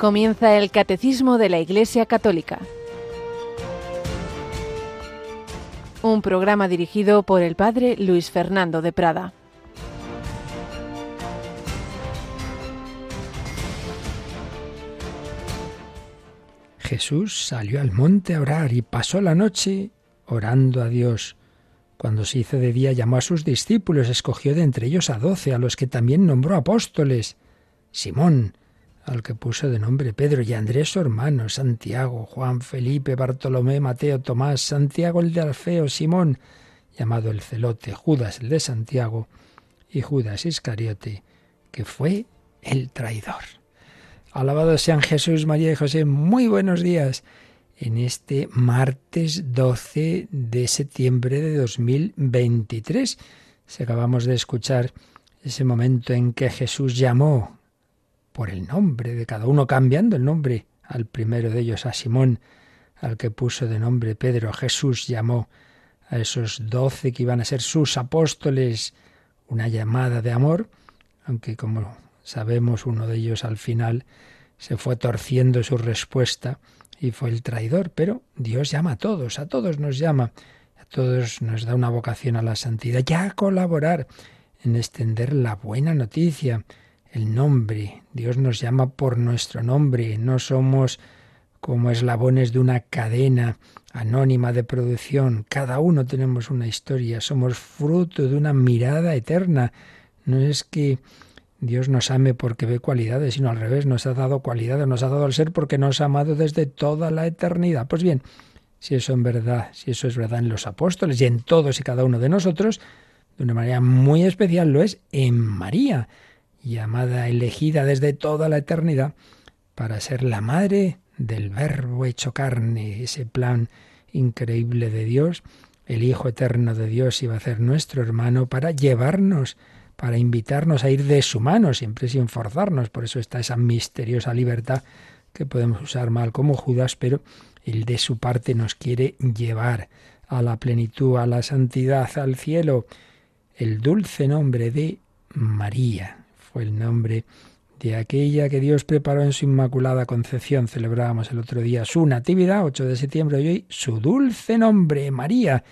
Comienza el Catecismo de la Iglesia Católica. Un programa dirigido por el Padre Luis Fernando de Prada. Jesús salió al monte a orar y pasó la noche orando a Dios. Cuando se hizo de día llamó a sus discípulos, escogió de entre ellos a doce, a los que también nombró apóstoles. Simón, al que puso de nombre Pedro, y Andrés su hermano, Santiago, Juan, Felipe, Bartolomé, Mateo, Tomás, Santiago el de Alfeo, Simón, llamado el celote, Judas el de Santiago, y Judas Iscariote, que fue el traidor. Alabados sean Jesús, María y José, muy buenos días en este martes 12 de septiembre de 2023. Si acabamos de escuchar ese momento en que Jesús llamó por el nombre de cada uno, cambiando el nombre al primero de ellos, a Simón, al que puso de nombre Pedro. Jesús llamó a esos doce que iban a ser sus apóstoles una llamada de amor, aunque como sabemos uno de ellos al final se fue torciendo su respuesta y fue el traidor, pero Dios llama a todos, a todos nos llama, a todos nos da una vocación a la santidad, ya a colaborar en extender la buena noticia, el nombre. Dios nos llama por nuestro nombre, no somos como eslabones de una cadena anónima de producción. Cada uno tenemos una historia, somos fruto de una mirada eterna. No es que Dios nos ame porque ve cualidades, sino al revés, nos ha dado cualidades, nos ha dado al ser porque nos ha amado desde toda la eternidad. Pues bien, si eso en verdad, si eso es verdad en los apóstoles y en todos y cada uno de nosotros, de una manera muy especial lo es en María llamada, elegida desde toda la eternidad para ser la madre del Verbo hecho carne, ese plan increíble de Dios, el Hijo eterno de Dios iba a ser nuestro hermano para llevarnos, para invitarnos a ir de su mano, siempre sin forzarnos. Por eso está esa misteriosa libertad que podemos usar mal como Judas, pero el de su parte nos quiere llevar a la plenitud, a la santidad, al cielo. El dulce nombre de María, fue el nombre de aquella que Dios preparó en su Inmaculada Concepción. Celebrábamos el otro día su Natividad, 8 de septiembre, y hoy su dulce nombre, María.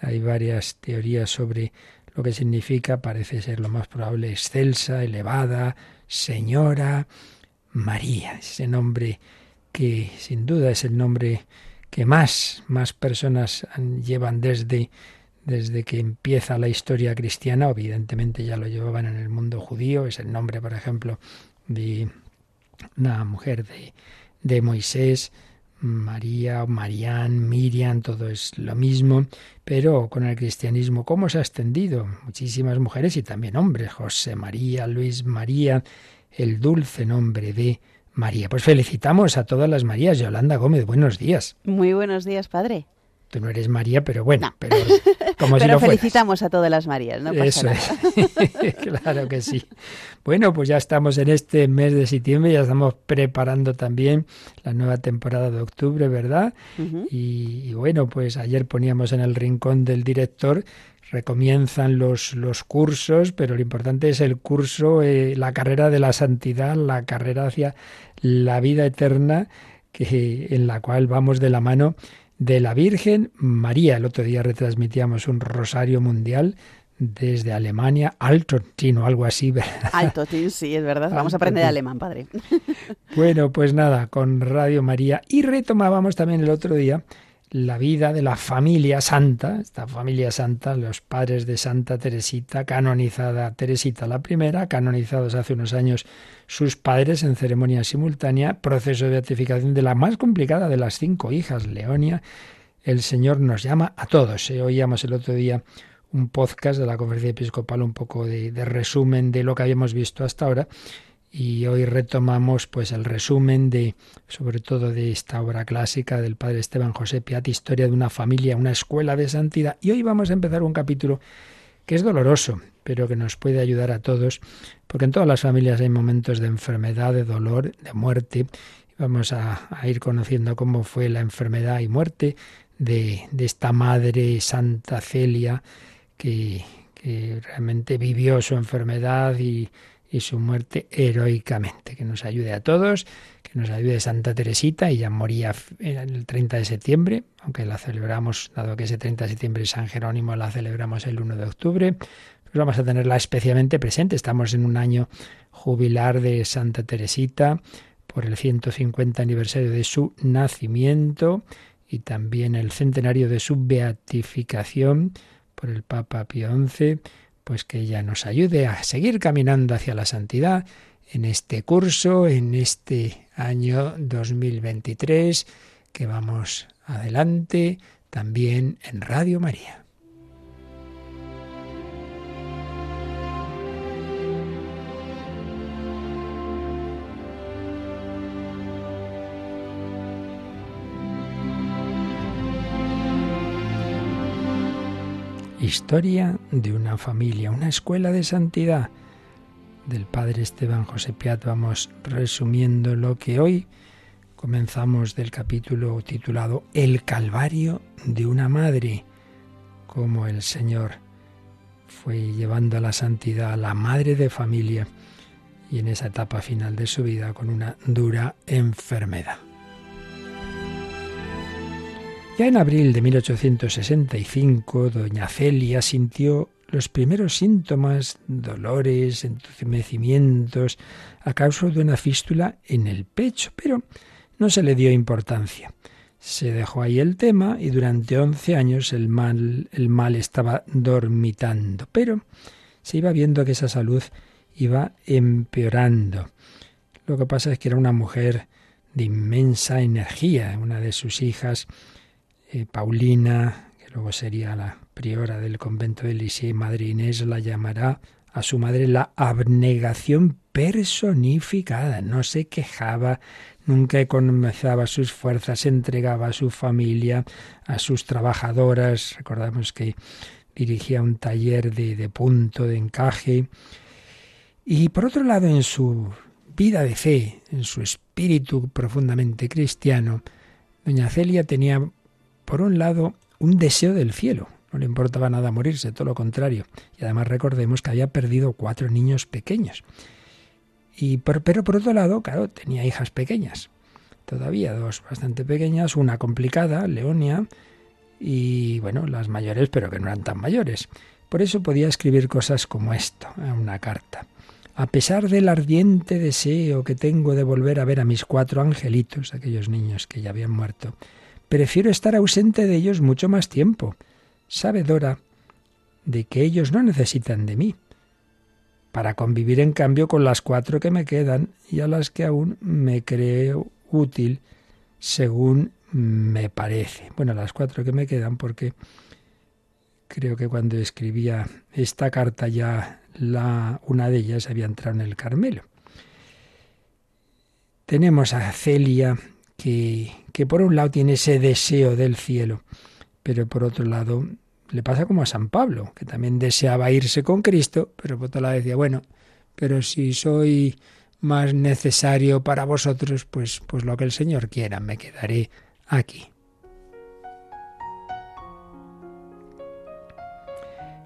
Hay varias teorías sobre lo que significa, parece ser lo más probable, excelsa, elevada, señora, María, ese nombre que sin duda es el nombre que más, más personas llevan desde desde que empieza la historia cristiana, evidentemente ya lo llevaban en el mundo judío, es el nombre, por ejemplo, de una mujer de, de Moisés, María, Marían, Miriam, todo es lo mismo, pero con el cristianismo, ¿cómo se ha extendido? Muchísimas mujeres y también hombres, José María, Luis María, el dulce nombre de María. Pues felicitamos a todas las Marías. Yolanda Gómez, buenos días. Muy buenos días, padre. Tú no eres María, pero bueno, pero como si felicitamos a todas las Marías, ¿no? Eso es. claro que sí. Bueno, pues ya estamos en este mes de septiembre, ya estamos preparando también la nueva temporada de octubre, ¿verdad? y, bueno, pues ayer poníamos en el rincón del director recomienzan los, los cursos, pero lo importante es el curso, eh, la carrera de la santidad, la carrera hacia la vida eterna, que, en la cual vamos de la mano de la Virgen María. El otro día retransmitíamos un rosario mundial desde Alemania, Altotin o algo así. Altotin, sí, es verdad. Vamos a aprender alemán, padre. Bueno, pues nada, con Radio María. Y retomábamos también el otro día la vida de la familia santa, esta familia santa, los padres de Santa Teresita, canonizada Teresita la primera, canonizados hace unos años sus padres en ceremonia simultánea, proceso de beatificación de la más complicada de las cinco hijas, Leonia. El Señor nos llama a todos. Eh, oíamos el otro día un podcast de la Conferencia Episcopal, un poco de, de resumen de lo que habíamos visto hasta ahora y hoy retomamos pues el resumen de sobre todo de esta obra clásica del padre Esteban José Piat, Historia de una familia, una escuela de santidad y hoy vamos a empezar un capítulo que es doloroso, pero que nos puede ayudar a todos, porque en todas las familias hay momentos de enfermedad, de dolor, de muerte. Vamos a, ir conociendo cómo fue la enfermedad y muerte de, de esta madre Santa Celia, que, que realmente vivió su enfermedad y y su muerte heroicamente. Que nos ayude a todos, que nos ayude Santa Teresita, ella moría el 30 de septiembre, aunque la celebramos, dado que ese 30 de septiembre San Jerónimo, la celebramos el 1 de octubre, pues vamos a tenerla especialmente presente. Estamos en un año jubilar de Santa Teresita por el 150 aniversario de su nacimiento y también el centenario de su beatificación por el Papa Pío XI, pues que ella nos ayude a seguir caminando hacia la santidad en este curso, en este año 2023, que vamos adelante también en Radio María. Historia de una familia, una escuela de santidad del padre Esteban José Piat vamos resumiendo lo que hoy comenzamos del capítulo titulado El Calvario de una Madre, como el Señor fue llevando a la santidad a la madre de familia y en esa etapa final de su vida con una dura enfermedad. Ya en abril de 1865, doña Celia sintió los primeros síntomas, dolores, entumecimientos, a causa de una fístula en el pecho, pero no se le dio importancia. Se dejó ahí el tema y durante once años el mal, el mal estaba dormitando, pero se iba viendo que esa salud iba empeorando. Lo que pasa es que era una mujer de inmensa energía. Una de sus hijas, eh, Paulina, que luego sería la priora del convento de Lisieux, Madre Inés, la llamará a su madre la abnegación personificada. No se quejaba, nunca economizaba sus fuerzas, entregaba a su familia, a sus trabajadoras. Recordamos que dirigía un taller de, de punto, de encaje. Y por otro lado, en su vida de fe, en su espíritu profundamente cristiano, doña Celia tenía, por un lado, un deseo del cielo, no le importaba nada morirse, todo lo contrario. Y además recordemos que había perdido cuatro niños pequeños. Y pero por otro lado, claro, tenía hijas pequeñas. Todavía dos bastante pequeñas, una complicada, Leonia, y bueno, las mayores, pero que no eran tan mayores. Por eso podía escribir cosas como esto, en una carta. A pesar del ardiente deseo que tengo de volver a ver a mis cuatro angelitos, aquellos niños que ya habían muerto, prefiero estar ausente de ellos mucho más tiempo sabedora de que ellos no necesitan de mí, para convivir en cambio con las cuatro que me quedan y a las que aún me creo útil según me parece. Bueno, las cuatro que me quedan porque creo que cuando escribía esta carta ya una de ellas había entrado en el Carmelo. Tenemos a Celia que, por un lado tiene ese deseo del cielo, pero por otro lado le pasa como a San Pablo, que también deseaba irse con Cristo, pero por otro lado decía, bueno, pero si soy más necesario para vosotros, pues, pues lo que el Señor quiera, me quedaré aquí.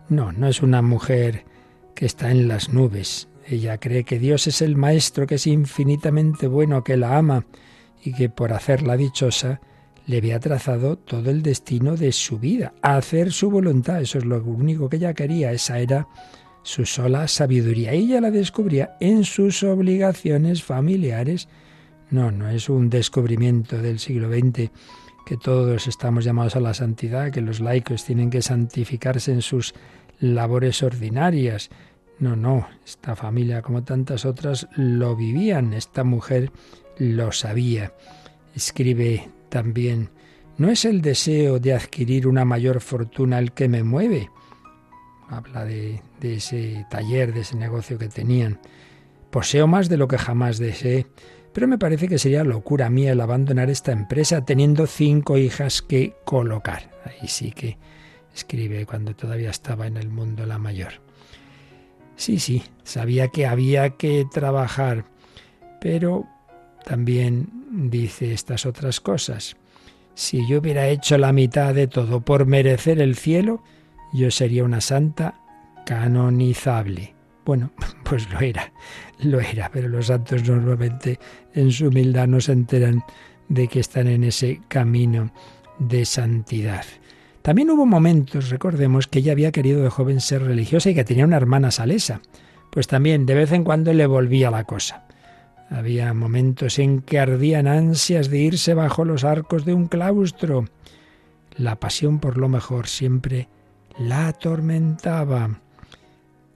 No, no es una mujer que está en las nubes. Ella cree que Dios es el Maestro, que es infinitamente bueno, que la ama y que por hacerla dichosa le había trazado todo el destino de su vida, hacer su voluntad. Eso es lo único que ella quería, esa era su sola sabiduría. Ella la descubría en sus obligaciones familiares. No, no es un descubrimiento del siglo XX que todos estamos llamados a la santidad, que los laicos tienen que santificarse en sus labores ordinarias. No, no, esta familia como tantas otras lo vivían, esta mujer lo sabía. Escribe también, no es el deseo de adquirir una mayor fortuna el que me mueve. Habla de, ese taller, de ese negocio que tenían. Poseo más de lo que jamás deseé, pero me parece que sería locura mía el abandonar esta empresa teniendo cinco hijas que colocar. Ahí sí que escribe cuando todavía estaba en el mundo la mayor. Sí, sí, sabía que había que trabajar, pero también dice estas otras cosas. Si yo hubiera hecho la mitad de todo por merecer el cielo, yo sería una santa canonizable. Bueno, pues lo era, lo era, pero los santos normalmente en su humildad no se enteran de que están en ese camino de santidad. También hubo momentos, recordemos, que ella había querido de joven ser religiosa y que tenía una hermana salesa. Pues también de vez en cuando le volvía la cosa. Había momentos en que ardían ansias de irse bajo los arcos de un claustro. La pasión por lo mejor siempre la atormentaba.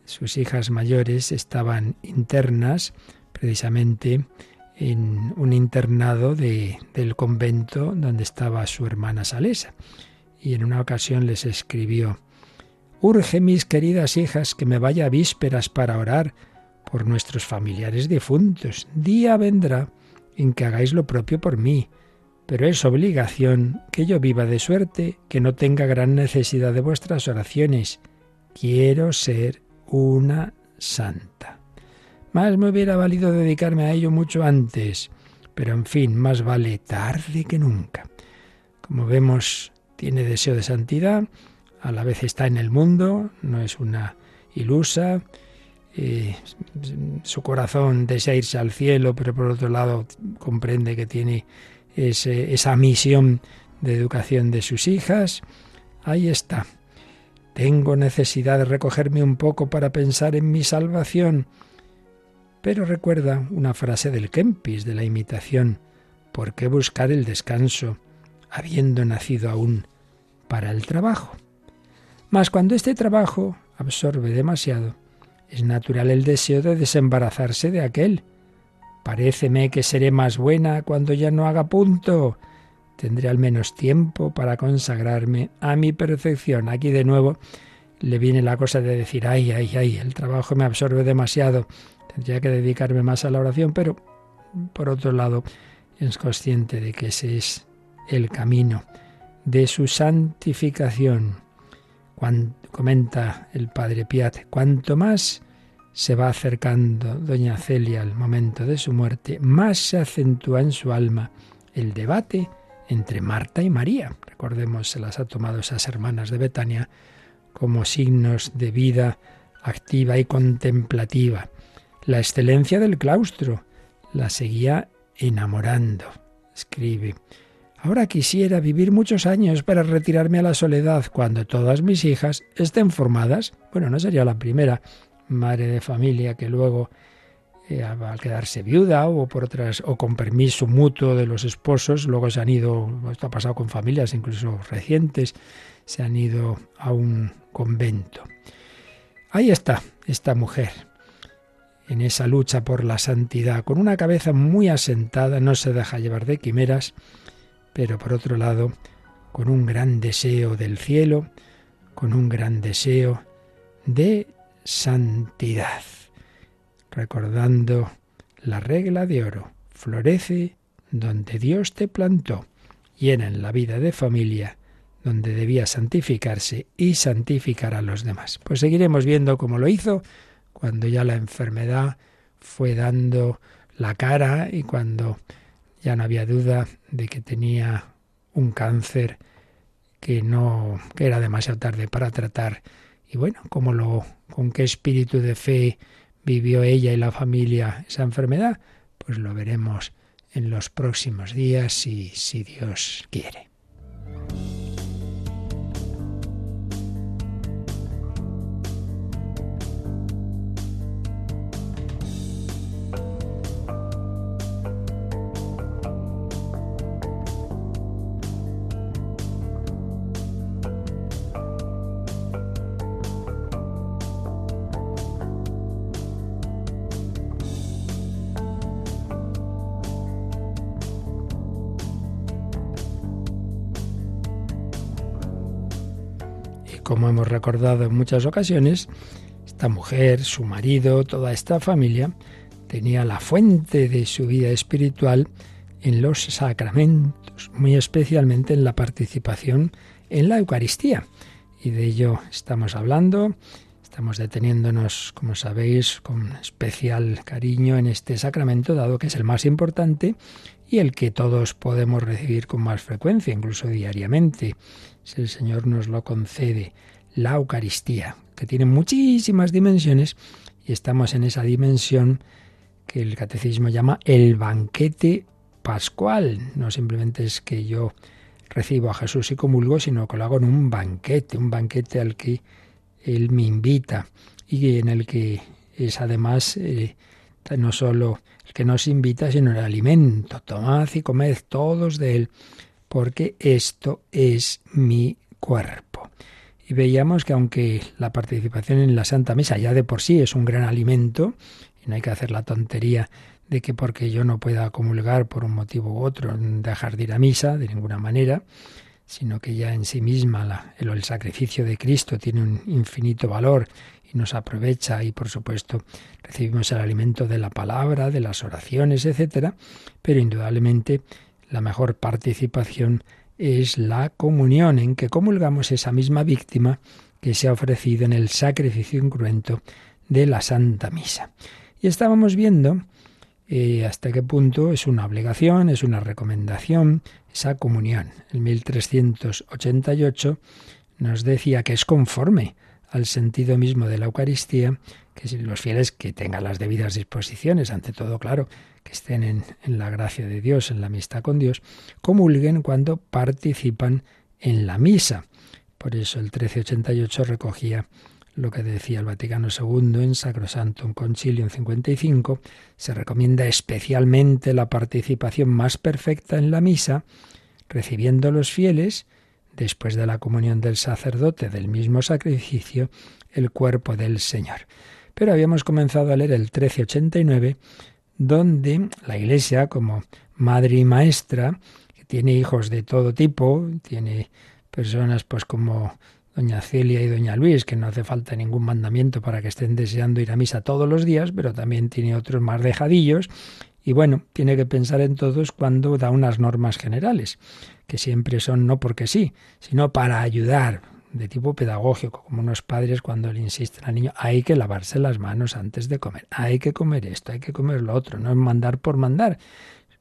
Sus hijas mayores estaban internas precisamente en un internado de, del convento donde estaba su hermana Salesa. Y en una ocasión les escribió, Urge, mis queridas hijas, que me vaya a vísperas para orar por nuestros familiares difuntos. Día vendrá en que hagáis lo propio por mí, pero es obligación que yo viva de suerte, que no tenga gran necesidad de vuestras oraciones. Quiero ser una santa. Más me hubiera valido dedicarme a ello mucho antes, pero en fin, más vale tarde que nunca. Como vemos, tiene deseo de santidad, a la vez está en el mundo, no es una ilusa, su corazón desea irse al cielo, pero por otro lado comprende que tiene esa misión de educación de sus hijas. Ahí está. Tengo necesidad de recogerme un poco para pensar en mi salvación. Pero recuerda una frase del Kempis de la imitación. ¿Por qué buscar el descanso, habiendo nacido aún para el trabajo? Mas cuando este trabajo absorbe demasiado, es natural el deseo de desembarazarse de aquel. Paréceme que seré más buena cuando ya no haga punto. Tendré al menos tiempo para consagrarme a mi perfección. Aquí de nuevo le viene la cosa de decir, ay, ay, ay, el trabajo me absorbe demasiado. Tendría que dedicarme más a la oración, pero por otro lado es consciente de que ese es el camino de su santificación. Comenta el padre Piat, cuanto más se va acercando doña Celia al momento de su muerte, más se acentúa en su alma el debate entre Marta y María. Recordemos, se las ha tomado esas hermanas de Betania como signos de vida activa y contemplativa. La excelencia del claustro la seguía enamorando. Escribe, ahora quisiera vivir muchos años para retirarme a la soledad cuando todas mis hijas estén formadas. Bueno, no sería la primera madre de familia que luego eh, al quedarse viuda o por otras o con permiso mutuo de los esposos, luego se han ido, esto ha pasado con familias incluso recientes, se han ido a un convento. Ahí está esta mujer, en esa lucha por la santidad, con una cabeza muy asentada, no se deja llevar de quimeras, pero por otro lado, con un gran deseo del cielo, con un gran deseo de santidad, recordando la regla de oro, florece donde Dios te plantó, llena en la vida de familia, donde debía santificarse y santificar a los demás. Pues seguiremos viendo cómo lo hizo cuando ya la enfermedad fue dando la cara y cuando ya no había duda de que tenía un cáncer que no que era demasiado tarde para tratar y bueno, cómo lo con qué espíritu de fe vivió ella y la familia esa enfermedad, pues lo veremos en los próximos días si Dios quiere. Recordado en muchas ocasiones, esta mujer, su marido, toda esta familia, tenía la fuente de su vida espiritual en los sacramentos, muy especialmente en la participación en la Eucaristía. Y de ello estamos hablando, estamos deteniéndonos, como sabéis, con especial cariño en este sacramento, dado que es el más importante y el que todos podemos recibir con más frecuencia, incluso diariamente si el Señor nos lo concede, la Eucaristía, que tiene muchísimas dimensiones y estamos en esa dimensión que el catecismo llama el banquete pascual. No simplemente es que yo recibo a Jesús y comulgo, sino que lo hago en un banquete, un banquete al que Él me invita y en el que es además eh, no solo el que nos invita, sino el alimento. Tomad y comed todos de Él, porque esto es mi cuerpo. Veíamos que aunque la participación en la Santa Misa ya de por sí es un gran alimento, y no hay que hacer la tontería de que porque yo no pueda comulgar por un motivo u otro, dejar de ir a misa de ninguna manera, sino que ya en sí misma el, el sacrificio de Cristo tiene un infinito valor y nos aprovecha y por supuesto recibimos el alimento de la palabra, de las oraciones, etcétera, pero indudablemente la mejor participación es la comunión, en que comulgamos esa misma víctima que se ha ofrecido en el sacrificio incruento de la Santa Misa. Y estábamos viendo eh, hasta qué punto es una obligación, es una recomendación, esa comunión. En 1388 nos decía que es conforme al sentido mismo de la Eucaristía, que los fieles que tengan las debidas disposiciones, ante todo, claro, que estén en, en la gracia de Dios, en la amistad con Dios, comulguen cuando participan en la misa. Por eso el 1388 recogía lo que decía el Vaticano II en Sacrosantum Concilium 55, se recomienda especialmente la participación más perfecta en la misa, recibiendo los fieles, después de la comunión del sacerdote del mismo sacrificio, el cuerpo del Señor. Pero habíamos comenzado a leer el 1389, donde la Iglesia, como madre y maestra, que tiene hijos de todo tipo, tiene personas pues como doña Celia y doña Luis, que no hace falta ningún mandamiento para que estén deseando ir a misa todos los días, pero también tiene otros más dejadillos. Y bueno, tiene que pensar en todos cuando da unas normas generales, que siempre son no porque sí, sino para ayudar, de tipo pedagógico, como unos padres cuando le insisten al niño, hay que lavarse las manos antes de comer, hay que comer esto, hay que comer lo otro, no es mandar por mandar,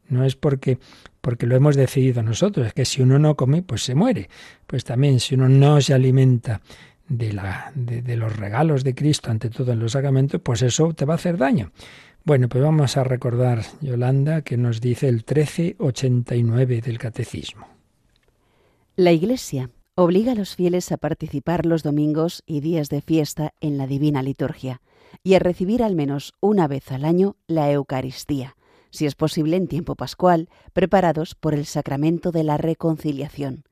no es porque, porque lo hemos decidido nosotros, es que si uno no come, pues se muere. Pues también si uno no se alimenta de, la, de, de los regalos de Cristo, ante todo en los sacramentos, pues eso te va a hacer daño. Bueno, pues vamos a recordar, Yolanda, que nos dice el 1389 del Catecismo. La Iglesia obliga a los fieles a participar los domingos y días de fiesta en la divina liturgia y a recibir al menos una vez al año la Eucaristía, si es posible en tiempo pascual, preparados por el sacramento de la reconciliación.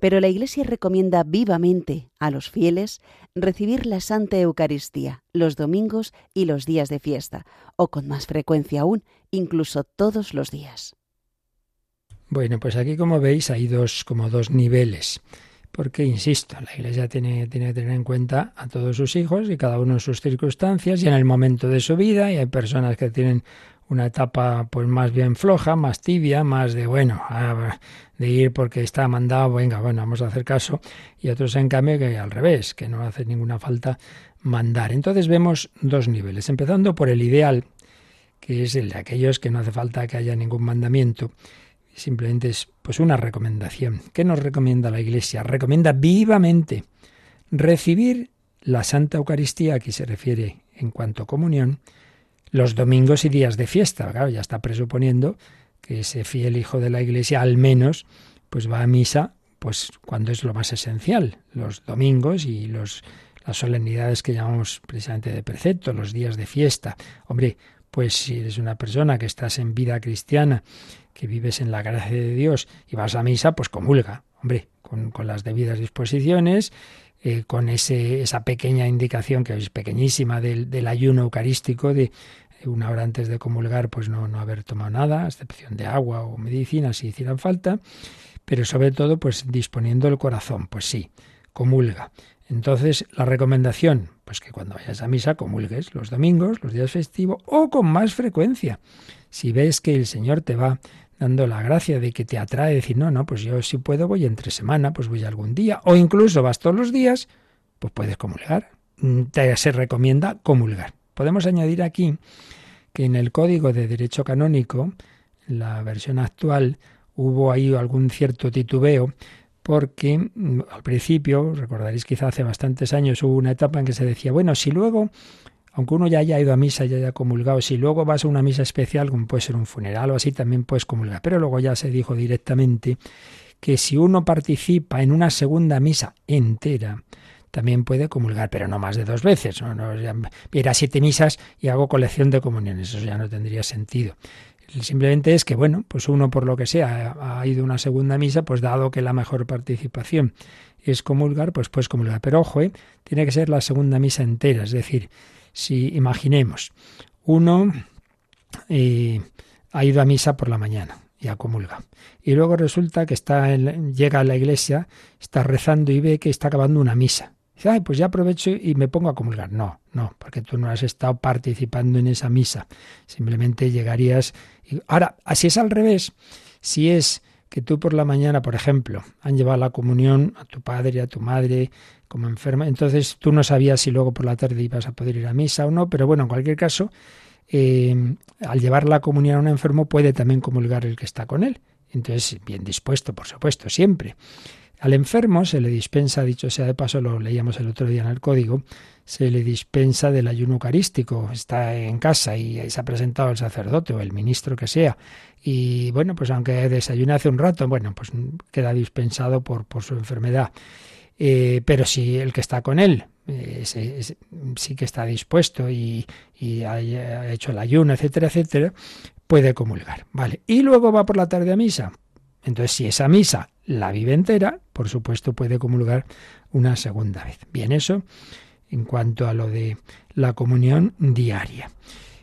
Pero la Iglesia recomienda vivamente a los fieles recibir la Santa Eucaristía los domingos y los días de fiesta, o con más frecuencia aún, incluso todos los días. Bueno, pues aquí como veis hay dos como dos niveles porque, insisto, la Iglesia tiene, tiene, que tener en cuenta a todos sus hijos y cada uno en sus circunstancias y en el momento de su vida, y hay personas que tienen una etapa pues más bien floja, más tibia, más de bueno, de ir porque está mandado, venga, bueno, vamos a hacer caso, y otros en cambio que al revés, que no hace ninguna falta mandar. Entonces vemos dos niveles, empezando por el ideal, que es el de aquellos que no hace falta que haya ningún mandamiento, simplemente es pues una recomendación. ¿Qué nos recomienda la Iglesia? Recomienda vivamente recibir la Santa Eucaristía, aquí se refiere en cuanto a comunión, los domingos y días de fiesta. Claro, ya está presuponiendo que ese fiel hijo de la Iglesia al menos pues va a misa pues cuando es lo más esencial, los domingos y los las solemnidades que llamamos precisamente de precepto, los días de fiesta. Hombre, pues si eres una persona que estás en vida cristiana, que vives en la gracia de Dios y vas a misa, pues comulga, hombre, con, con las debidas disposiciones, eh, con ese, esa pequeña indicación, que es pequeñísima, del, del ayuno eucarístico, de una hora antes de comulgar, pues no, no haber tomado nada, a excepción de agua o medicina si hicieran falta, pero sobre todo, pues disponiendo el corazón, pues sí, comulga. Entonces, la recomendación, pues que cuando vayas a misa comulgues los domingos, los días festivos o con más frecuencia. Si ves que el Señor te va dando la gracia de que te atrae, decir, no, no, pues yo si puedo voy entre semana, pues voy algún día, o incluso vas todos los días, pues puedes comulgar. Mm, te se recomienda comulgar. Podemos añadir aquí que en el Código de Derecho Canónico, la versión actual, hubo ahí algún cierto titubeo porque mm, al principio, recordaréis quizá hace bastantes años, hubo una etapa en que se decía, bueno, si luego aunque uno ya haya ido a misa y haya comulgado, si luego vas a una misa especial, como puede ser un funeral o así, también puedes comulgar. Pero luego ya se dijo directamente que si uno participa en una segunda misa entera, también puede comulgar, pero no más de dos veces. No, no ir a siete misas y hago colección de comuniones, eso ya no tendría sentido. Simplemente es que, bueno, pues uno por lo que sea ha ido a una segunda misa, pues dado que la mejor participación es comulgar, pues pues comulgar. Pero ojo, ¿eh? tiene que ser la segunda misa entera. Es decir, si imaginemos, uno eh, ha ido a misa por la mañana y ha comulgado. Y luego resulta que está llega a la iglesia, está rezando y ve que está acabando una misa. Dice, Ay, pues ya aprovecho y me pongo a comulgar. No, no, porque tú no has estado participando en esa misa. Simplemente llegarías. Y... Ahora, así es al revés. Si es que tú por la mañana, por ejemplo, han llevado la comunión a tu padre, a tu madre, como enferma, entonces tú no sabías si luego por la tarde ibas a poder ir a misa o no, pero bueno, en cualquier caso, eh, al llevar la comunión a un enfermo puede también comulgar el que está con él. Entonces, bien dispuesto, por supuesto, siempre. Al enfermo se le dispensa, dicho sea de paso, lo leíamos el otro día en el código, se le dispensa del ayuno eucarístico. Está en casa y se ha presentado el sacerdote o el ministro que sea. Y bueno, pues aunque desayune hace un rato, bueno, pues queda dispensado por, su enfermedad. Eh, pero si el que está con él eh, sí que está dispuesto y, y ha hecho el ayuno, etcétera, etcétera, puede comulgar. Vale. Y luego va por la tarde a misa. Entonces, si esa misa la vive entera, por supuesto puede comulgar una segunda vez. Bien, eso en cuanto a lo de la comunión diaria.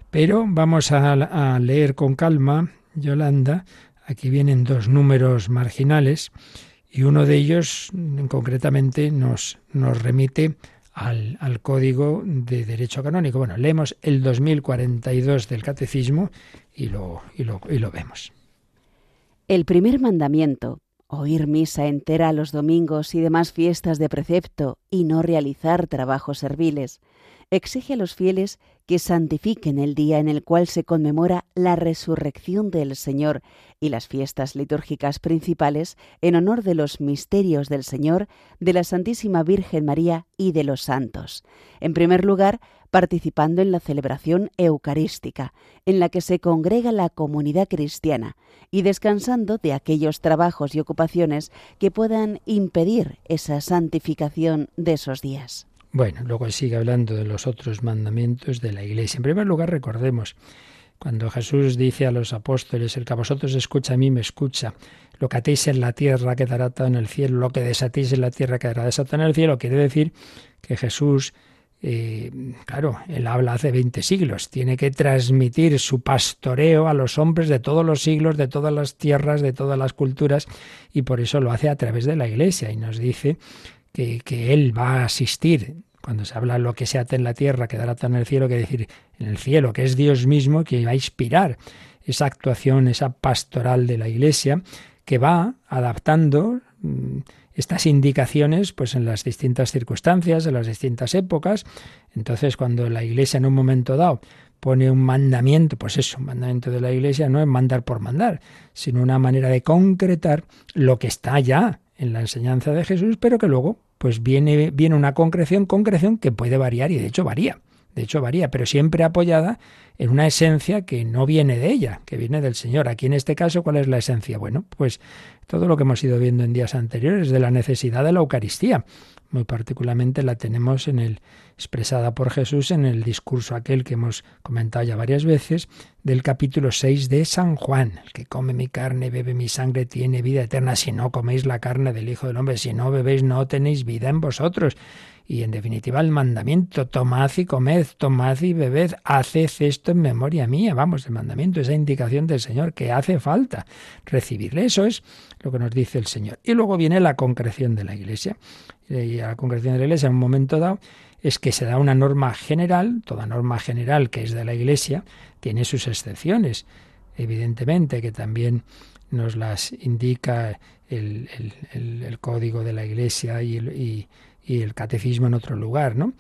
Pero vamos a, leer con calma, Yolanda, aquí vienen dos números marginales y uno de ellos concretamente nos, nos remite al, al, Código de Derecho Canónico. Bueno, leemos el 2042 del Catecismo y lo, y lo, y lo vemos. El primer mandamiento oír misa entera los domingos y demás fiestas de precepto y no realizar trabajos serviles, exige a los fieles que santifiquen el día en el cual se conmemora la resurrección del Señor y las fiestas litúrgicas principales en honor de los misterios del Señor, de la Santísima Virgen María y de los santos. En primer lugar, participando en la celebración eucarística, en la que se congrega la comunidad cristiana, y descansando de aquellos trabajos y ocupaciones que puedan impedir esa santificación de esos días. Bueno, luego sigue hablando de los otros mandamientos de la Iglesia. En primer lugar, recordemos, cuando Jesús dice a los apóstoles, el que a vosotros escucha a mí me escucha, lo que atéis en la tierra quedará atado en el cielo, lo que desatéis en la tierra quedará desatado en el cielo, quiere decir que Jesús eh, claro, él habla hace 20 siglos, tiene que transmitir su pastoreo a los hombres de todos los siglos, de todas las tierras, de todas las culturas, y por eso lo hace a través de la Iglesia. Y nos dice que, él va a asistir. Cuando se habla lo que se ata en la tierra, quedará atado en el cielo, que decir en el cielo, que es Dios mismo que va a inspirar esa actuación, esa pastoral de la Iglesia, que va adaptando mm, estas indicaciones pues en las distintas circunstancias, en las distintas épocas. Entonces, cuando la Iglesia en un momento dado pone un mandamiento, pues eso, un mandamiento de la Iglesia no es mandar por mandar, sino una manera de concretar lo que está ya en la enseñanza de Jesús, pero que luego pues viene, viene una concreción, concreción que puede variar y de hecho varía. De hecho varía, pero siempre apoyada en una esencia que no viene de ella, que viene del Señor. Aquí en este caso, ¿cuál es la esencia? Bueno, pues todo lo que hemos ido viendo en días anteriores de la necesidad de la Eucaristía. Muy particularmente la tenemos en el expresada por Jesús en el discurso aquel que hemos comentado ya varias veces del capítulo 6 de San Juan. El que come mi carne, bebe mi sangre, tiene vida eterna. Si no coméis la carne del Hijo del Hombre, si no bebéis, no tenéis vida en vosotros. Y en definitiva el mandamiento, tomad y comed, tomad y bebed, haced esto en memoria mía. Vamos, el mandamiento, esa indicación del Señor que hace falta recibirle. Eso es lo que nos dice el Señor. Y luego viene la concreción de la Iglesia. Y la concreción de la Iglesia en un momento dado es que se da una norma general, toda norma general que es de la Iglesia tiene sus excepciones, evidentemente, que también nos las indica el, código de la Iglesia y, y y el catecismo en otro lugar, ¿no?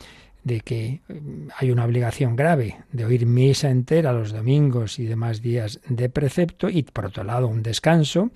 de que eh, hay una obligación grave de oír misa entera los domingos y demás días de precepto y por otro lado un descanso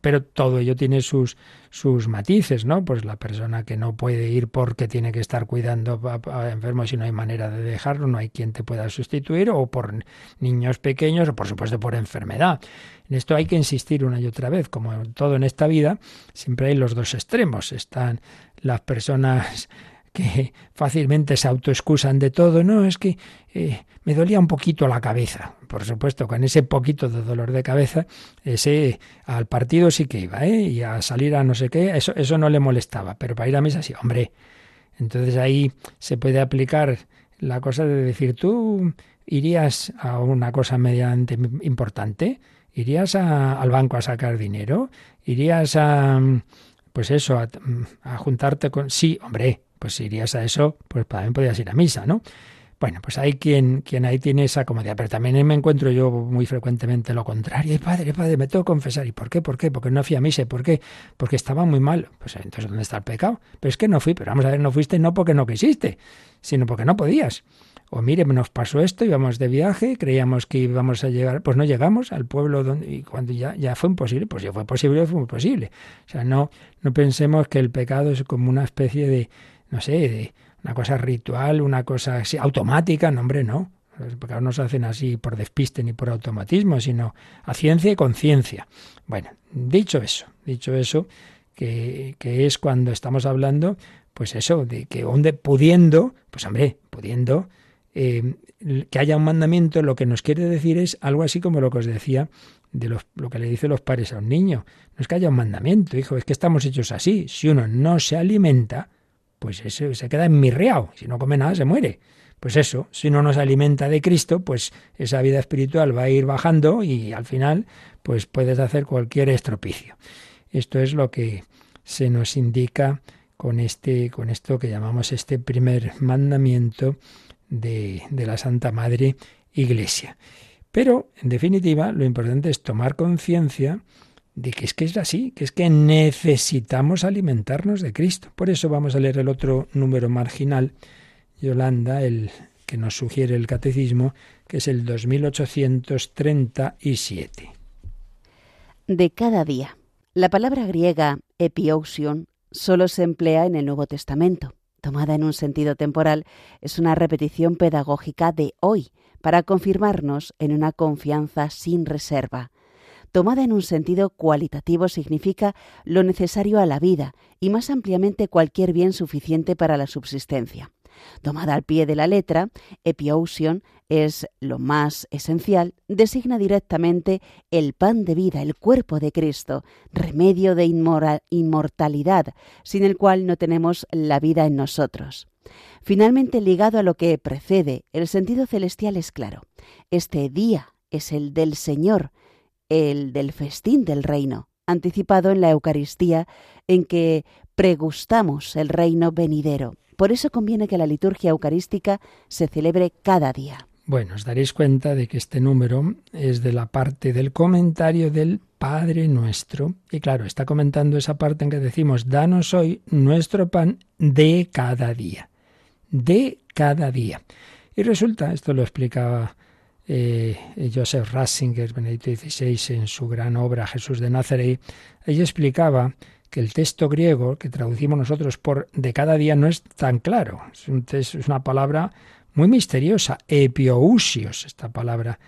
pero todo ello tiene sus, sus matices, ¿no? Pues la persona que no puede ir porque tiene que estar cuidando a, enfermos y no hay manera de dejarlo, no hay quien te pueda sustituir, o por niños pequeños, o por supuesto por enfermedad. En esto hay que insistir una y otra vez, como todo en esta vida, siempre hay los dos extremos. Están las personas que fácilmente se autoexcusan de todo. No, es que eh, me dolía un poquito la cabeza. Por supuesto, con ese poquito de dolor de cabeza, ese al partido sí que iba, ¿eh? Y a salir a no sé qué, eso, eso no le molestaba. Pero para ir a misa sí, hombre. Entonces ahí se puede aplicar la cosa de decir, tú irías a una cosa medianamente importante, irías al banco a sacar dinero, irías a, pues eso, a juntarte con... Sí, hombre, pues si irías a eso, pues también podías ir a misa, ¿no? Bueno, pues hay quien, quien ahí tiene esa comodidad, pero también me encuentro yo muy frecuentemente lo contrario. Padre, padre, me tengo que confesar. ¿Y por qué? ¿Por qué? Porque no fui a misa. ¿Por qué? Porque estaba muy mal. Pues entonces, ¿dónde está el pecado? Pero es que no fui, pero vamos a ver, no fuiste no porque no quisiste, sino porque no podías. O mire, nos pasó esto, íbamos de viaje, creíamos que íbamos a llegar, pues no llegamos al pueblo donde, y cuando ya, ya fue imposible, pues ya fue posible, fue imposible. O sea, no, no pensemos que el pecado es como una especie de, no sé, una cosa ritual, una cosa así, automática, no hombre, no. Los pecados no se hacen así por despiste ni por automatismo, sino a ciencia y conciencia. Bueno, dicho eso, dicho eso, que, que, es cuando estamos hablando, pues eso, de que donde pudiendo, pues hombre, pudiendo, eh, que haya un mandamiento, lo que nos quiere decir es algo así como lo que os decía de los, lo que le dice los padres a un niño. No es que haya un mandamiento, hijo, es que estamos hechos así. Si uno no se alimenta, pues eso se queda enmirriado. Si no come nada, se muere. Pues eso, si no se alimenta de Cristo, pues esa vida espiritual va a ir bajando y al final, pues puedes hacer cualquier estropicio. Esto es lo que se nos indica con este, con esto que llamamos este primer mandamiento de, de la Santa Madre Iglesia. Pero, en definitiva, lo importante es tomar conciencia de que es que es así, que es que necesitamos alimentarnos de Cristo. Por eso vamos a leer el otro número marginal, Yolanda, el que nos sugiere el catecismo, que es el 2837. De cada día. La palabra griega epiousion solo se emplea en el Nuevo Testamento. Tomada en un sentido temporal, es una repetición pedagógica de hoy, para confirmarnos en una confianza sin reserva tomada en un sentido cualitativo significa lo necesario a la vida y más ampliamente cualquier bien suficiente para la subsistencia. Tomada al pie de la letra, epiousion es lo más esencial, designa directamente el pan de vida, el cuerpo de Cristo, remedio de inmortalidad, sin el cual no tenemos la vida en nosotros. Finalmente, ligado a lo que precede, el sentido celestial es claro. Este día es el del Señor, el del festín del reino, anticipado en la Eucaristía, en que pregustamos el reino venidero. Por eso conviene que la liturgia eucarística se celebre cada día. Bueno, os daréis cuenta de que este número es de la parte del comentario del Padre nuestro. Y claro, está comentando esa parte en que decimos, danos hoy nuestro pan de cada día. De cada día. Y resulta, esto lo explicaba eh, Joseph Ratzinger, Benedicto XVI, en su gran obra Jesús de Nazaret, ella explicaba que el texto griego que traducimos nosotros por de cada día no es tan claro. Es, es una palabra muy misteriosa, epiousios, esta palabra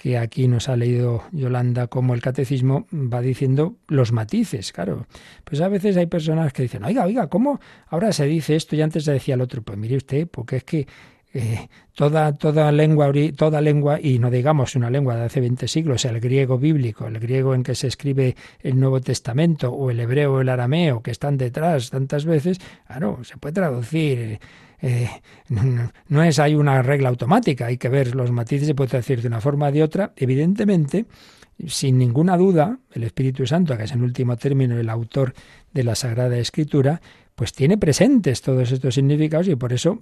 que aquí nos ha leído Yolanda como el catecismo va diciendo los matices, claro. Pues a veces hay personas que dicen, oiga, oiga, ¿cómo ahora se dice esto y antes se decía el otro? Pues mire usted, porque es que eh, toda, toda, lengua, toda lengua, y no digamos una lengua de hace 20 siglos, el griego bíblico, el griego en que se escribe el Nuevo Testamento, o el hebreo o el arameo, que están detrás tantas veces, claro, se puede traducir. Eh, no, es hay una regla automática, hay que ver los matices, se puede decir de una forma o de otra. Evidentemente, sin ninguna duda, el Espíritu Santo, que es en último término el autor de la Sagrada Escritura, pues tiene presentes todos estos significados y por eso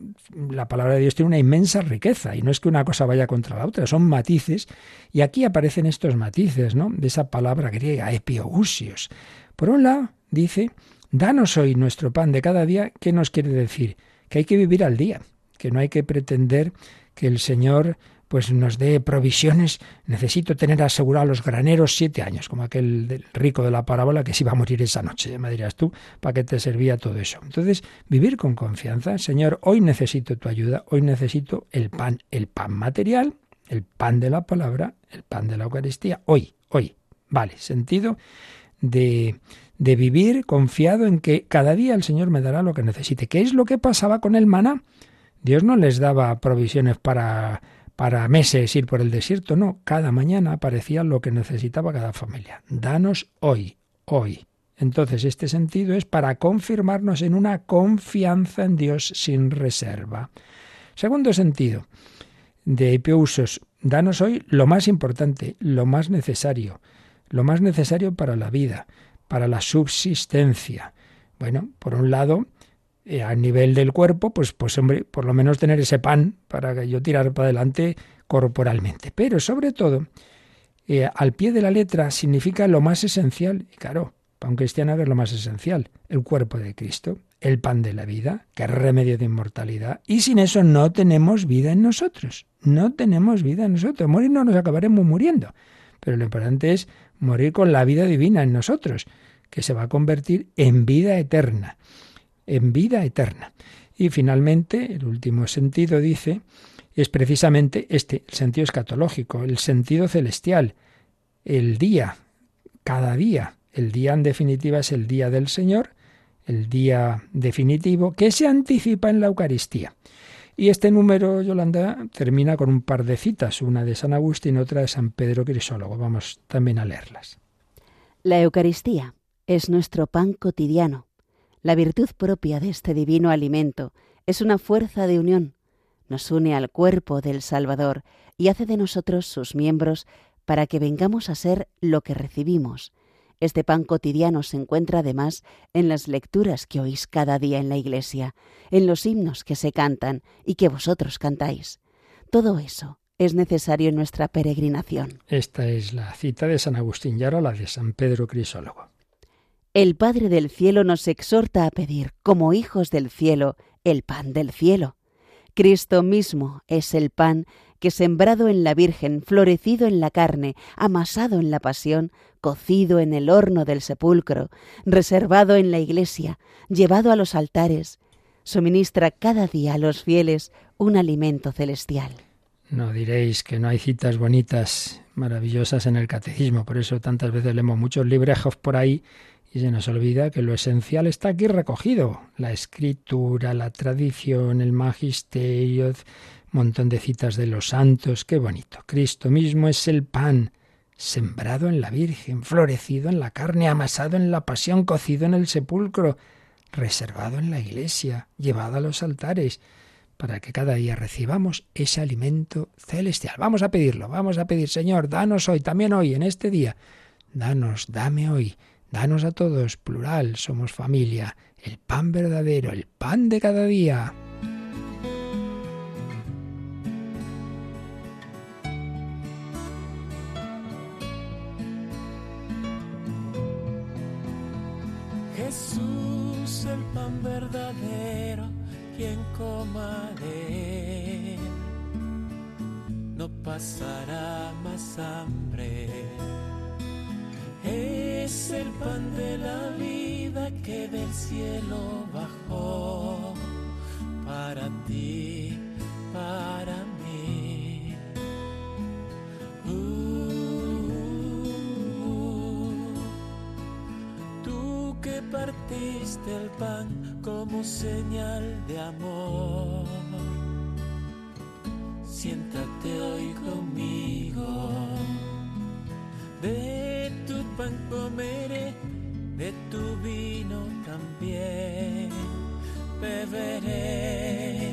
la palabra de Dios tiene una inmensa riqueza y no es que una cosa vaya contra la otra, son matices y aquí aparecen estos matices, ¿no? De esa palabra griega, epiousios. Por un lado, dice, danos hoy nuestro pan de cada día, ¿qué nos quiere decir? Que hay que vivir al día, que no hay que pretender que el Señor pues nos dé provisiones, necesito tener asegurado los graneros siete años, como aquel rico de la parábola que se iba a morir esa noche. Me dirás tú, ¿para qué te servía todo eso? Entonces, vivir con confianza, Señor, hoy necesito tu ayuda, hoy necesito el pan, el pan material, el pan de la palabra, el pan de la Eucaristía, hoy, hoy. Vale, sentido de, de vivir confiado en que cada día el Señor me dará lo que necesite. ¿Qué es lo que pasaba con el maná? Dios no les daba provisiones para para meses ir por el desierto, no, cada mañana aparecía lo que necesitaba cada familia. Danos hoy, hoy. Entonces este sentido es para confirmarnos en una confianza en Dios sin reserva. Segundo sentido de Epeusos, danos hoy lo más importante, lo más necesario, lo más necesario para la vida, para la subsistencia. Bueno, por un lado, eh, a nivel del cuerpo, pues, pues hombre, por lo menos tener ese pan para que yo tirar para adelante corporalmente. Pero sobre todo, eh, al pie de la letra significa lo más esencial, y claro, para un cristiano es lo más esencial, el cuerpo de Cristo, el pan de la vida, que es remedio de inmortalidad, y sin eso no tenemos vida en nosotros, no tenemos vida en nosotros, morir no nos acabaremos muriendo, pero lo importante es morir con la vida divina en nosotros, que se va a convertir en vida eterna en vida eterna. Y finalmente, el último sentido dice, es precisamente este, el sentido escatológico, el sentido celestial, el día, cada día. El día en definitiva es el día del Señor, el día definitivo que se anticipa en la Eucaristía. Y este número, Yolanda, termina con un par de citas, una de San Agustín otra de San Pedro Crisólogo. Vamos también a leerlas. La Eucaristía es nuestro pan cotidiano la virtud propia de este divino alimento es una fuerza de unión. Nos une al cuerpo del Salvador y hace de nosotros sus miembros para que vengamos a ser lo que recibimos. Este pan cotidiano se encuentra además en las lecturas que oís cada día en la iglesia, en los himnos que se cantan y que vosotros cantáis. Todo eso es necesario en nuestra peregrinación. Esta es la cita de San Agustín y ahora la de San Pedro Crisólogo. El Padre del Cielo nos exhorta a pedir, como hijos del cielo, el pan del cielo. Cristo mismo es el pan que sembrado en la Virgen, florecido en la carne, amasado en la pasión, cocido en el horno del sepulcro, reservado en la iglesia, llevado a los altares, suministra cada día a los fieles un alimento celestial. No diréis que no hay citas bonitas, maravillosas en el catecismo, por eso tantas veces leemos muchos librejos por ahí y se nos olvida que lo esencial está aquí recogido. La escritura, la tradición, el magisterio, montón de citas de los santos. Qué bonito. Cristo mismo es el pan, sembrado en la Virgen, florecido en la carne, amasado en la pasión, cocido en el sepulcro, reservado en la iglesia, llevado a los altares, para que cada día recibamos ese alimento celestial. Vamos a pedirlo, vamos a pedir, Señor, danos hoy, también hoy, en este día, danos, dame hoy Danos a todos, plural, somos familia, el pan verdadero, el pan de cada día. Jesús, el pan verdadero, quien coma de él, no pasará más hambre es el pan de la vida que del cielo bajó para ti, para mí. Uh, tú que partiste el pan como señal de amor, siéntate hoy conmigo. De tu pan comeré, de tu vino también beberé,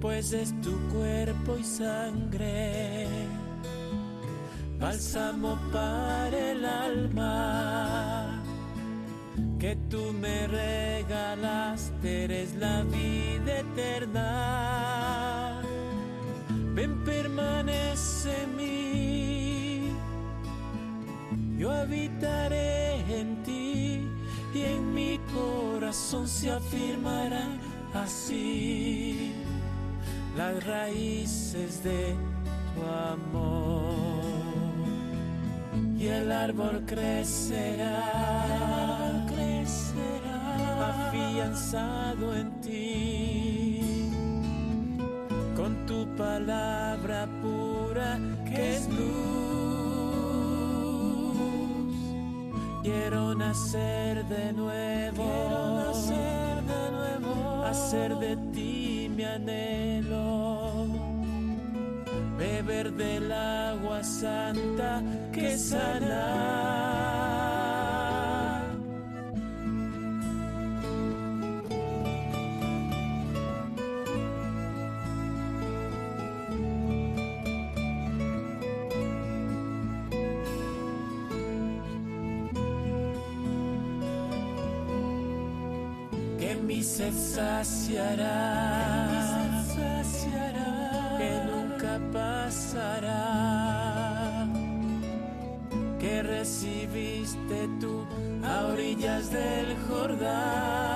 pues es tu cuerpo y sangre, bálsamo para el alma, que tú me regalaste, eres la vida eterna. Ven, permanece en mí yo habitaré en ti y en mi corazón se afirmará así. las raíces de tu amor y el árbol crecerá, crecerá afianzado en ti con tu palabra pura que es luz. Quiero nacer de nuevo, quiero nacer de nuevo, hacer de ti mi anhelo. Beber del agua santa que sana. Mi sed saciará. Pasará, que recibiste tú a orillas del Jordán,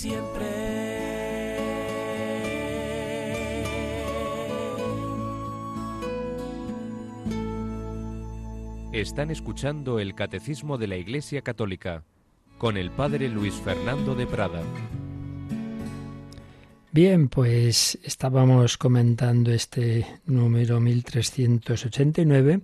siempre. Están escuchando el Catecismo de la Iglesia Católica con el Padre Luis Fernando de Prada. Bien, pues estábamos comentando este número 1389.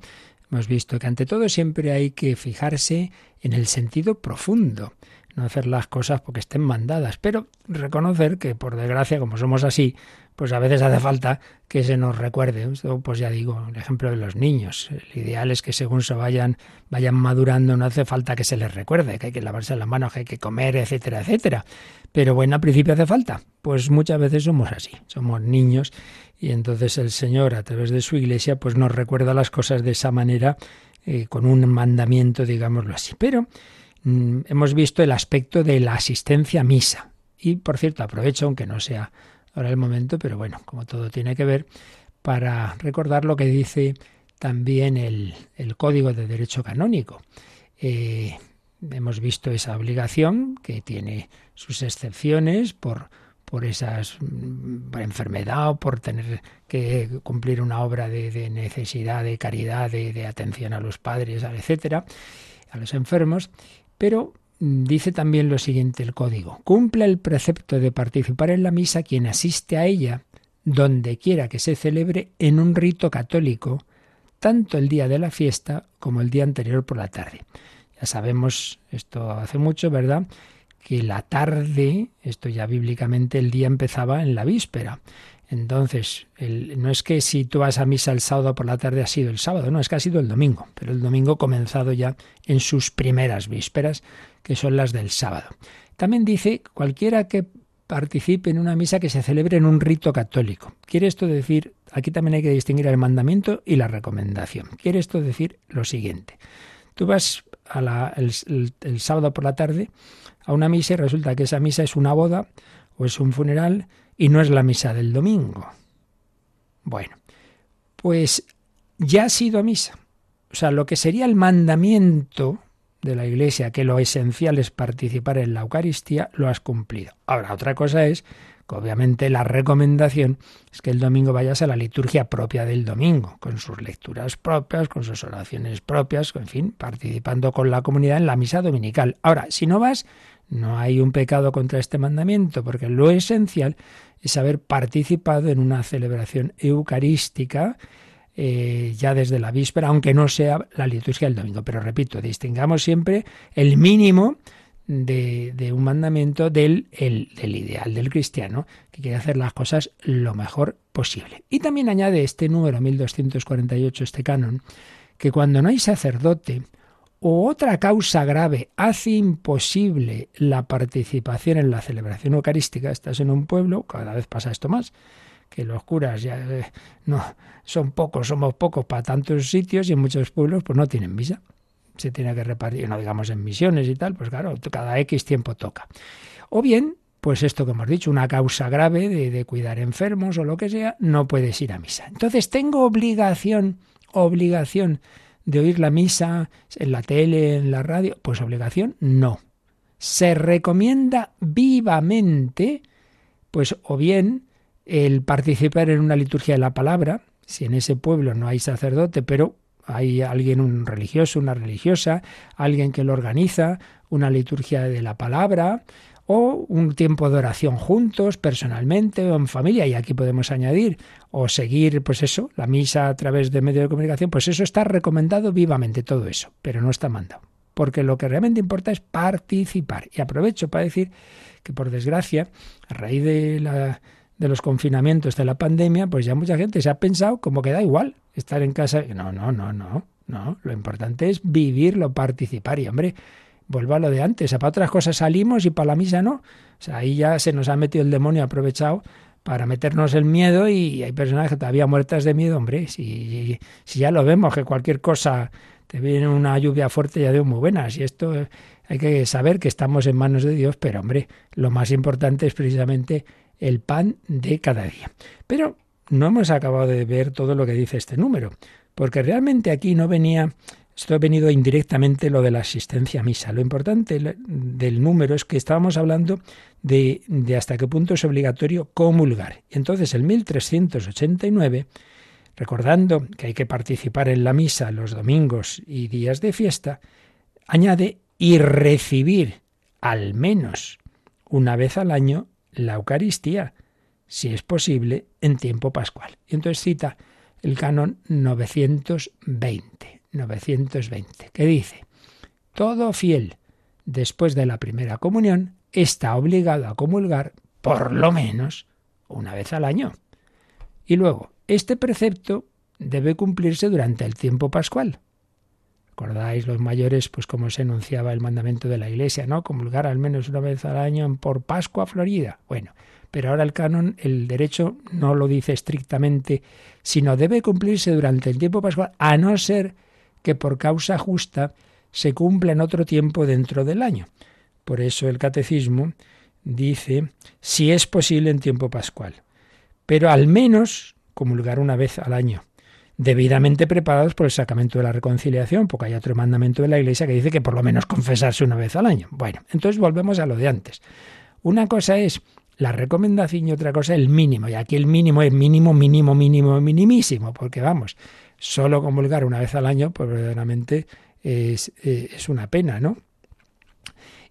Hemos visto que ante todo siempre hay que fijarse en el sentido profundo no hacer las cosas porque estén mandadas, pero reconocer que por desgracia, como somos así, pues a veces hace falta que se nos recuerde. pues ya digo, el ejemplo de los niños. El ideal es que según se vayan, vayan madurando, no hace falta que se les recuerde, que hay que lavarse las manos, que hay que comer, etcétera, etcétera. Pero bueno, al principio hace falta. Pues muchas veces somos así, somos niños y entonces el Señor a través de su iglesia pues nos recuerda las cosas de esa manera, eh, con un mandamiento, digámoslo así. Pero Mm, hemos visto el aspecto de la asistencia misa. Y, por cierto, aprovecho, aunque no sea ahora el momento, pero bueno, como todo tiene que ver, para recordar lo que dice también el, Código de Derecho Canónico. Eh, hemos visto esa obligación que tiene sus excepciones por, por esas mm, enfermedad o por tener que cumplir una obra de, necesidad, de caridad, de, atención a los padres, etcétera, a los enfermos. Pero mm, dice también lo siguiente el código. Cumple el precepto de participar en la misa quien asiste a ella, donde quiera que se celebre, en un rito católico, tanto el día de la fiesta como el día anterior por la tarde. Ya sabemos, esto hace mucho, ¿verdad? Que la tarde, esto ya bíblicamente, el día empezaba en la víspera. Entonces, no es que si tú vas a misa el sábado por la tarde ha sido el sábado, no, es que ha sido el domingo, pero el domingo comenzado ya en sus primeras vísperas, que son las del sábado. También dice cualquiera que participe en una misa que se celebre en un rito católico. Quiere esto decir, aquí también hay que distinguir el mandamiento y la recomendación. Quiere esto decir lo siguiente. Tú vas el sábado por la tarde a una misa y resulta que esa misa es una boda o es un funeral y no es la misa del domingo. Bueno, pues ya ha sido a misa. O sea, lo que sería el mandamiento de la Iglesia, que lo esencial es participar en la Eucaristía, lo has cumplido. Ahora, otra cosa es que obviamente la recomendación es que el domingo vayas a la liturgia propia del domingo, con sus lecturas propias, con sus oraciones propias, en fin, participando con la comunidad en la misa dominical. Ahora, si no vas, no hay un pecado contra este mandamiento, porque lo esencial es haber participado en una celebración eucarística eh, ya desde la víspera, aunque no sea la liturgia del domingo. Pero repito, distingamos siempre el mínimo de, un mandamiento del, del ideal del cristiano, que quiere hacer las cosas lo mejor posible. Y también añade este número 1248, este canon, que cuando no hay sacerdote, o otra causa grave hace imposible la participación en la celebración eucarística, estás en un pueblo, cada vez pasa esto más, que los curas ya eh, no son pocos, somos pocos para tantos sitios y en muchos pueblos pues no tienen misa. se tiene que repartir, no digamos en misiones y tal, pues claro, cada X tiempo toca. O bien, pues esto que hemos dicho, una causa grave de, de cuidar enfermos o lo que sea, no puedes ir a misa. Entonces tengo obligación, obligación de oír la misa en la tele, en la radio. Pues obligación, no. Se recomienda vivamente, pues o bien el participar en una liturgia de la palabra, si en ese pueblo no hay sacerdote, pero hay alguien, un religioso, una religiosa, alguien que lo organiza, una liturgia de la palabra, o un tiempo de oración juntos, personalmente o en familia, y aquí podemos añadir, o seguir, pues eso, la misa a través de medios de comunicación, pues eso está recomendado vivamente, todo eso, pero no está mandado. Porque lo que realmente importa es participar. Y aprovecho para decir que, por desgracia, a raíz de, la, de los confinamientos de la pandemia, pues ya mucha gente se ha pensado como que da igual estar en casa. No, no, no, no, no. Lo importante es vivirlo, participar. Y hombre, vuelvo a lo de antes. para otras cosas salimos y para la misa no. O sea, ahí ya se nos ha metido el demonio aprovechado para meternos el miedo y hay personas que todavía muertas de miedo, hombre. Si, si ya lo vemos, que cualquier cosa te viene una lluvia fuerte ya de muy buenas. Y esto hay que saber que estamos en manos de Dios, pero hombre, lo más importante es precisamente el pan de cada día. Pero no hemos acabado de ver todo lo que dice este número, porque realmente aquí no venía esto ha venido indirectamente lo de la asistencia a misa. Lo importante del número es que estábamos hablando de, hasta qué punto es obligatorio comulgar. Entonces el 1389, recordando que hay que participar en la misa los domingos y días de fiesta, añade y recibir al menos una vez al año la Eucaristía, si es posible, en tiempo pascual. Y entonces cita el canon 920. 920, que dice, todo fiel después de la primera comunión está obligado a comulgar por lo menos una vez al año. Y luego, este precepto debe cumplirse durante el tiempo pascual. ¿Recordáis los mayores, pues como se enunciaba el mandamiento de la Iglesia, ¿no? Comulgar al menos una vez al año por Pascua Florida. Bueno, pero ahora el canon, el derecho no lo dice estrictamente, sino debe cumplirse durante el tiempo pascual, a no ser que por causa justa se cumple en otro tiempo dentro del año. Por eso el catecismo dice si es posible en tiempo pascual, pero al menos comulgar una vez al año, debidamente preparados por el sacramento de la reconciliación, porque hay otro mandamiento de la Iglesia que dice que por lo menos confesarse una vez al año. Bueno, entonces volvemos a lo de antes. Una cosa es la recomendación y otra cosa el mínimo. Y aquí el mínimo es mínimo, mínimo, mínimo, minimísimo, porque vamos, solo comulgar una vez al año, pues verdaderamente es, eh, es una pena, ¿no?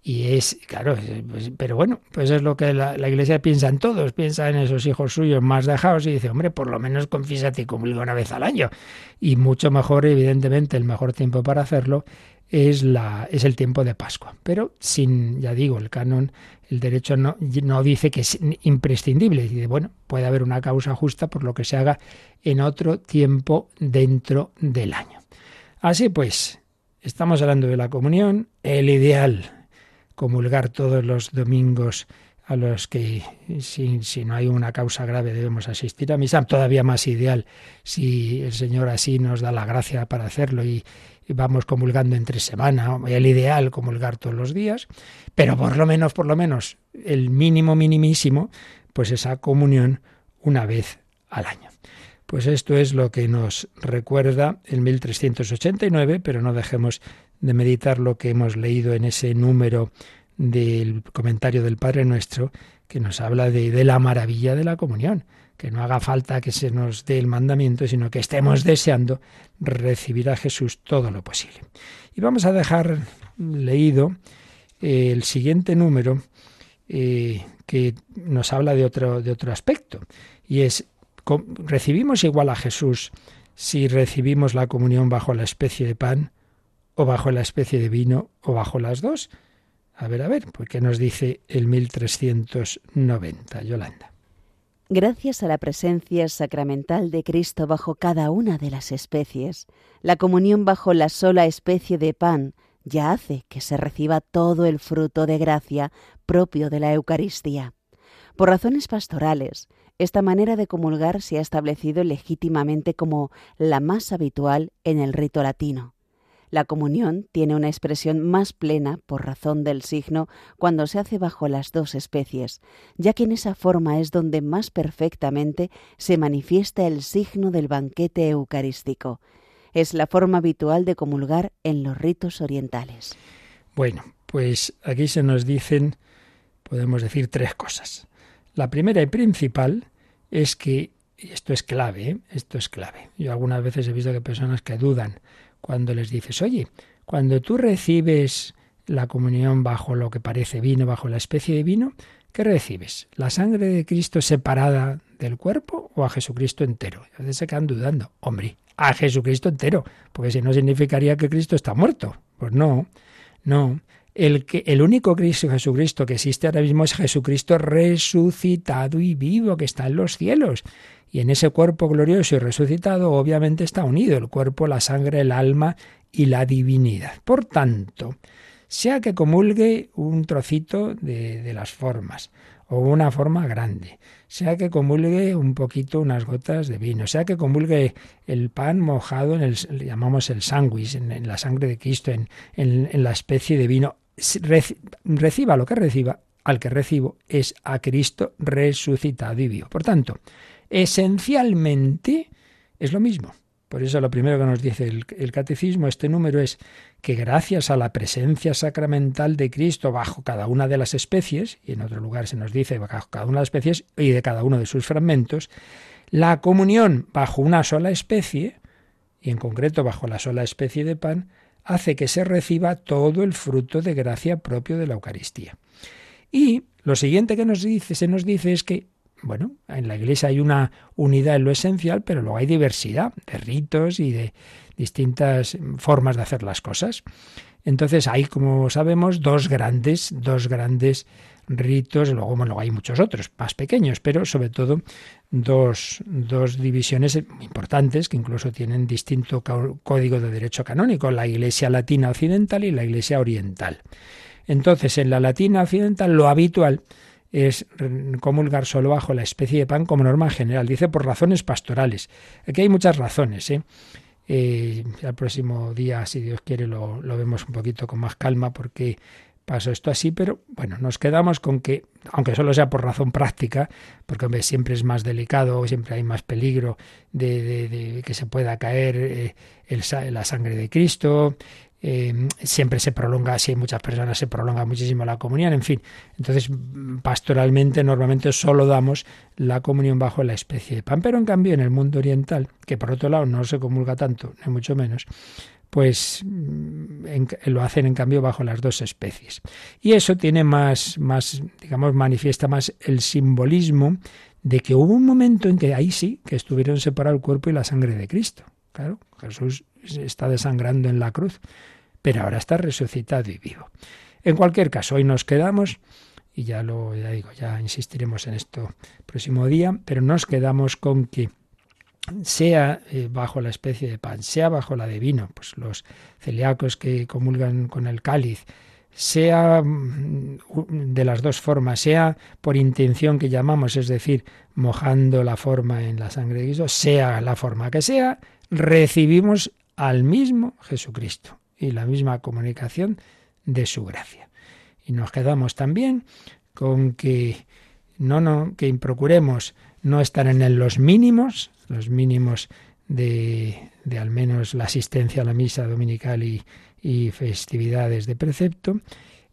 Y es, claro, pues, pero bueno, pues es lo que la, Iglesia piensa en todos, piensa en esos hijos suyos más dejados y dice, hombre, por lo menos confiésate y comulga una vez al año. Y mucho mejor, evidentemente, el mejor tiempo para hacerlo es, la, es el tiempo de Pascua. Pero sin, ya digo, el canon, el derecho no, no dice que es imprescindible. Dice, bueno, puede haber una causa justa por lo que se haga en otro tiempo dentro del año. Así pues, estamos hablando de la comunión, el ideal, comulgar todos los domingos a los que si, si, no hay una causa grave debemos asistir a misa, todavía más ideal si el Señor así nos da la gracia para hacerlo y, y vamos comulgando entre semana, el ideal comulgar todos los días, pero por lo menos, por lo menos, el mínimo minimísimo, pues esa comunión una vez al año. Pues esto es lo que nos recuerda el 1389, pero no dejemos de meditar lo que hemos leído en ese número del comentario del Padre Nuestro, que nos habla de, de la maravilla de la comunión que no haga falta que se nos dé el mandamiento, sino que estemos deseando recibir a Jesús todo lo posible. Y vamos a dejar leído eh, el siguiente número eh, que nos habla de otro, de otro aspecto, y es, ¿recibimos igual a Jesús si recibimos la comunión bajo la especie de pan, o bajo la especie de vino, o bajo las dos? A ver, a ver, ¿por nos dice el 1390, Yolanda? Gracias a la presencia sacramental de Cristo bajo cada una de las especies, la comunión bajo la sola especie de pan ya hace que se reciba todo el fruto de gracia propio de la Eucaristía. Por razones pastorales, esta manera de comulgar se ha establecido legítimamente como la más habitual en el rito latino. La comunión tiene una expresión más plena por razón del signo cuando se hace bajo las dos especies, ya que en esa forma es donde más perfectamente se manifiesta el signo del banquete eucarístico. Es la forma habitual de comulgar en los ritos orientales. Bueno, pues aquí se nos dicen, podemos decir, tres cosas. La primera y principal es que, y esto es clave, ¿eh? esto es clave. Yo algunas veces he visto que personas que dudan cuando les dices, oye, cuando tú recibes la comunión bajo lo que parece vino, bajo la especie de vino, ¿qué recibes? ¿La sangre de Cristo separada del cuerpo o a Jesucristo entero? A veces se quedan dudando. Hombre, a Jesucristo entero, porque si no significaría que Cristo está muerto. Pues no, no. El, que, el único Cristo, Jesucristo que existe ahora mismo es Jesucristo resucitado y vivo, que está en los cielos. Y en ese cuerpo glorioso y resucitado obviamente está unido el cuerpo, la sangre, el alma y la divinidad. Por tanto, sea que comulgue un trocito de, de las formas, o una forma grande, sea que comulgue un poquito unas gotas de vino, sea que comulgue el pan mojado en el, llamamos el sándwich, en, la sangre de Cristo, en, en la especie de vino, reciba lo que reciba, al que recibo es a Cristo resucitado y vivo. Por tanto, esencialmente es lo mismo. Por eso lo primero que nos dice el, catecismo, este número, es que gracias a la presencia sacramental de Cristo bajo cada una de las especies, y en otro lugar se nos dice bajo cada una de las especies y de cada uno de sus fragmentos, la comunión bajo una sola especie, y en concreto bajo la sola especie de pan, hace que se reciba todo el fruto de gracia propio de la Eucaristía. Y lo siguiente que nos dice, se nos dice es que, bueno, en la Iglesia hay una unidad en lo esencial, pero luego hay diversidad de ritos y de distintas formas de hacer las cosas. Entonces hay, como sabemos, dos grandes, dos grandes ritos, luego, bueno, hay muchos otros más pequeños, pero sobre todo dos, dos divisiones importantes que incluso tienen distinto código de derecho canónico, la Iglesia Latina Occidental y la Iglesia Oriental. Entonces, en la Latina Occidental lo habitual es comulgar solo bajo la especie de pan como norma general. Dice por razones pastorales. Aquí hay muchas razones. ¿eh? Eh, el próximo día, si Dios quiere, lo, vemos un poquito con más calma porque pasó esto así, pero bueno, nos quedamos con que, aunque solo sea por razón práctica, porque siempre es más delicado, siempre hay más peligro de, que se pueda caer eh, la sangre de Cristo, eh, siempre se prolonga, si hay muchas personas, se prolonga muchísimo la comunión, en fin. Entonces, pastoralmente, normalmente solo damos la comunión bajo la especie de pan, pero en cambio en el mundo oriental, que por otro lado no se comulga tanto, ni mucho menos, pues mm, lo hacen en cambio bajo las dos especies. Y eso tiene más, más, digamos, manifiesta más el simbolismo de que hubo un momento en que ahí sí, que estuvieron separados el cuerpo y la sangre de Cristo. Claro, Jesús está desangrando en la cruz, pero ahora está resucitado y vivo. En cualquier caso, hoy nos quedamos, y ya lo ya digo, ya insistiremos en esto próximo día, pero nos quedamos con que sea eh, bajo la especie de pan, sea bajo la de vino, pues los celíacos que comulgan con el cáliz, sea mm, de las dos formas, sea por intención que llamamos, es decir, mojando la forma en la sangre de Cristo, sea la forma que sea, recibimos al mismo Jesucristo y la misma comunicación de su gracia. Y nos quedamos también con que no, no, que procuremos no estar en los mínimos, los mínimos de, al menos la asistencia a la misa dominical y, festividades de precepto,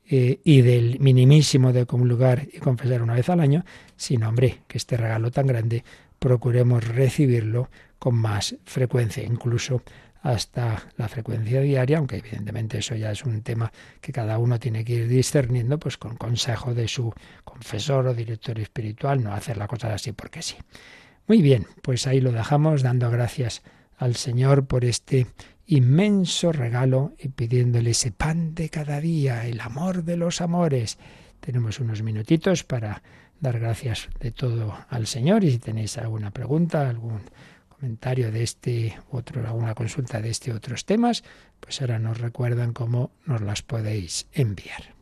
eh, y del minimísimo de comulgar y confesar una vez al año, sino, hombre, que este regalo tan grande procuremos recibirlo con más frecuencia, incluso hasta la frecuencia diaria, aunque evidentemente eso ya es un tema que cada uno tiene que ir discerniendo, pues con consejo de su confesor o director espiritual, no hacer la cosa así porque sí. Muy bien, pues ahí lo dejamos dando gracias al Señor por este inmenso regalo y pidiéndole ese pan de cada día, el amor de los amores. Tenemos unos minutitos para dar gracias de todo al Señor y si tenéis alguna pregunta, algún comentario de este otro, alguna consulta de este otros temas, pues ahora nos recuerdan cómo nos las podéis enviar.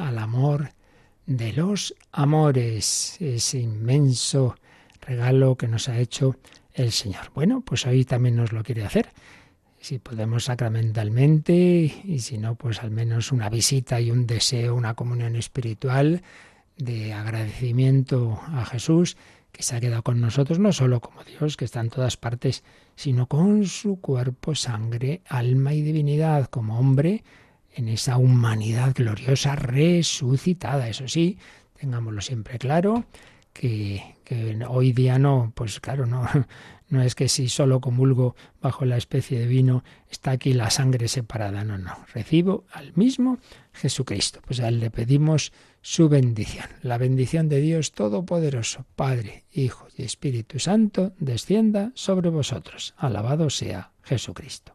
al amor de los amores, ese inmenso regalo que nos ha hecho el Señor. Bueno, pues hoy también nos lo quiere hacer. Si podemos sacramentalmente y si no, pues al menos una visita y un deseo, una comunión espiritual de agradecimiento a Jesús que se ha quedado con nosotros no solo como Dios, que está en todas partes, sino con su cuerpo, sangre, alma y divinidad, como hombre, en esa humanidad gloriosa resucitada. Eso sí, tengámoslo siempre claro, que, hoy día no, pues claro, no, no es que si solo comulgo bajo la especie de vino está aquí la sangre separada, no, no, recibo al mismo Jesucristo. Pues a él le pedimos su bendición. La bendición de Dios Todopoderoso, Padre, Hijo y Espíritu Santo, descienda sobre vosotros. Alabado sea Jesucristo.